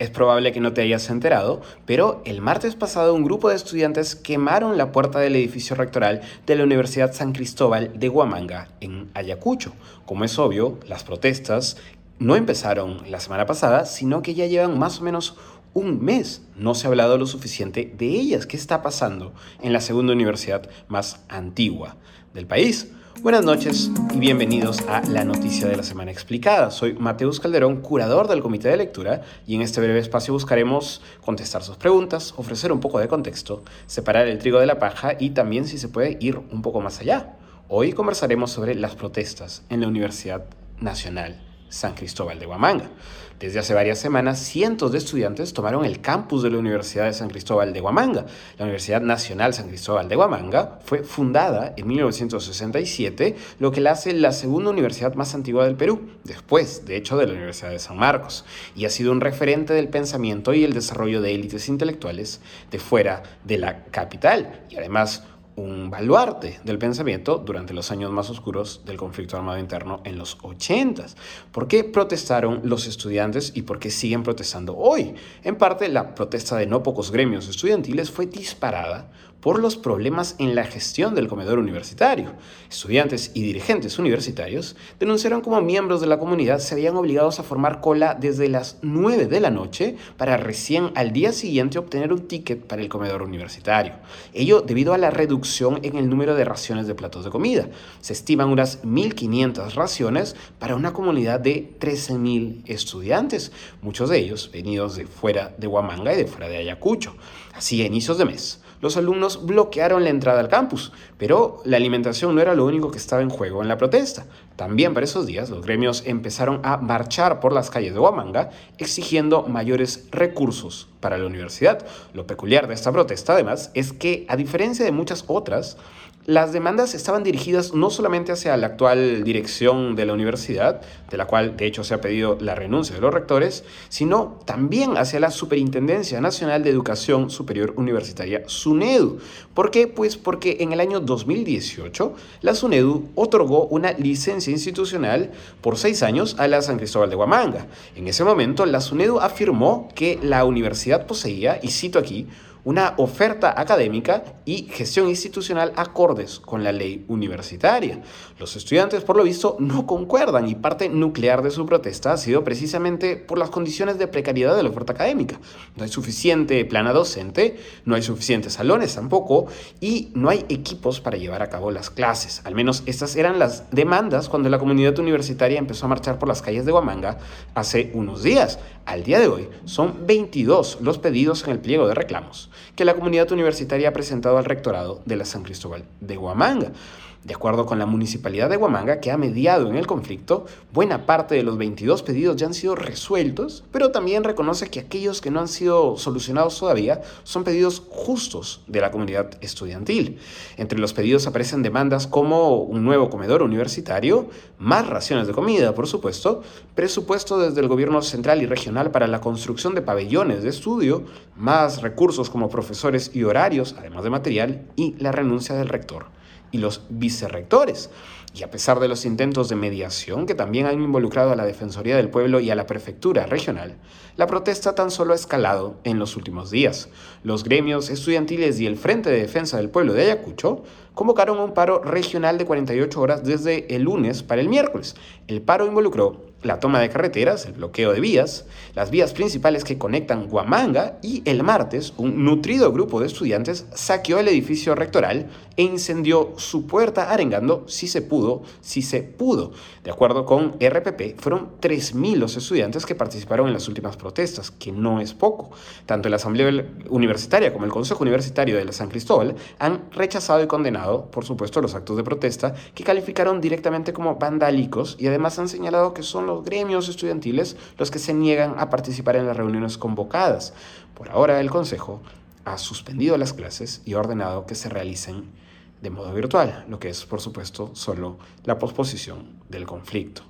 Es probable que no te hayas enterado, pero el martes pasado un grupo de estudiantes quemaron la puerta del edificio rectoral de la Universidad San Cristóbal de Huamanga, en Ayacucho. Como es obvio, las protestas no empezaron la semana pasada, sino que ya llevan más o menos un mes. No se ha hablado lo suficiente de ellas. ¿Qué está pasando en la segunda universidad más antigua del país? Buenas noches y bienvenidos a la noticia de la semana explicada. Soy Mateus Calderón, curador del comité de lectura, y en este breve espacio buscaremos contestar sus preguntas, ofrecer un poco de contexto, separar el trigo de la paja y también, si se puede, ir un poco más allá. Hoy conversaremos sobre las protestas en la Universidad Nacional San Cristóbal de Huamanga. Desde hace varias semanas, cientos de estudiantes tomaron el campus de la Universidad de San Cristóbal de Huamanga. La Universidad Nacional San Cristóbal de Huamanga fue fundada en 1967, lo que la hace la segunda universidad más antigua del Perú, después, de hecho, de la Universidad de San Marcos, y ha sido un referente del pensamiento y el desarrollo de élites intelectuales de fuera de la capital, y además un baluarte del pensamiento durante los años más oscuros del conflicto armado interno en los 80. ¿Por qué protestaron los estudiantes y por qué siguen protestando hoy? En parte, la protesta de no pocos gremios estudiantiles fue disparada por los problemas en la gestión del comedor universitario. Estudiantes y dirigentes universitarios denunciaron como miembros de la comunidad se habían obligados a formar cola desde las 9 de la noche para recién al día siguiente obtener un ticket para el comedor universitario. Ello debido a la reducción en el número de raciones de platos de comida. Se estiman unas 1.500 raciones para una comunidad de 13.000 estudiantes, muchos de ellos venidos de fuera de Huamanga y de fuera de Ayacucho. Así a inicios de mes los alumnos bloquearon la entrada al campus, pero la alimentación no era lo único que estaba en juego en la protesta. También para esos días los gremios empezaron a marchar por las calles de Huamanga exigiendo mayores recursos para la universidad. Lo peculiar de esta protesta además es que a diferencia de muchas otras, las demandas estaban dirigidas no solamente hacia la actual dirección de la universidad, de la cual de hecho se ha pedido la renuncia de los rectores, sino también hacia la Superintendencia Nacional de Educación Superior Universitaria, SUNEDU. ¿Por qué? Pues porque en el año 2018 la SUNEDU otorgó una licencia institucional por seis años a la San Cristóbal de Huamanga. En ese momento la SUNEDU afirmó que la universidad poseía, y cito aquí, una oferta académica y gestión institucional acordes con la ley universitaria. Los estudiantes, por lo visto, no concuerdan y parte nuclear de su protesta ha sido precisamente por las condiciones de precariedad de la oferta académica. No hay suficiente plana docente, no hay suficientes salones tampoco y no hay equipos para llevar a cabo las clases. Al menos estas eran las demandas cuando la comunidad universitaria empezó a marchar por las calles de Huamanga hace unos días. Al día de hoy son 22 los pedidos en el pliego de reclamos que la comunidad universitaria ha presentado al rectorado de la San Cristóbal de Huamanga. De acuerdo con la municipalidad de Huamanga, que ha mediado en el conflicto, buena parte de los 22 pedidos ya han sido resueltos, pero también reconoce que aquellos que no han sido solucionados todavía son pedidos justos de la comunidad estudiantil. Entre los pedidos aparecen demandas como un nuevo comedor universitario, más raciones de comida, por supuesto, presupuesto desde el gobierno central y regional para la construcción de pabellones de estudio, más recursos como profesores y horarios, además de material, y la renuncia del rector y los vicerrectores. Y a pesar de los intentos de mediación que también han involucrado a la Defensoría del Pueblo y a la Prefectura Regional, la protesta tan solo ha escalado en los últimos días. Los gremios estudiantiles y el Frente de Defensa del Pueblo de Ayacucho convocaron un paro regional de 48 horas desde el lunes para el miércoles. El paro involucró la toma de carreteras, el bloqueo de vías, las vías principales que conectan Huamanga y el martes un nutrido grupo de estudiantes saqueó el edificio rectoral e incendió su puerta arengando si se pudo, si se pudo. De acuerdo con RPP, fueron 3.000 los estudiantes que participaron en las últimas protestas, que no es poco. Tanto la Asamblea Universitaria como el Consejo Universitario de la San Cristóbal han rechazado y condenado, por supuesto, los actos de protesta que calificaron directamente como vandálicos y además han señalado que son los gremios estudiantiles los que se niegan a participar en las reuniones convocadas. Por ahora el Consejo ha suspendido las clases y ordenado que se realicen de modo virtual, lo que es por supuesto solo la posposición del conflicto.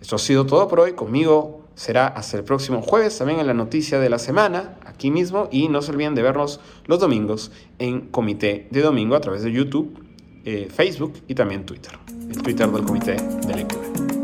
Esto ha sido todo por hoy. Conmigo será hasta el próximo jueves, también en la noticia de la semana, aquí mismo. Y no se olviden de vernos los domingos en Comité de Domingo a través de YouTube, eh, Facebook y también Twitter. El Twitter del Comité de Lectura.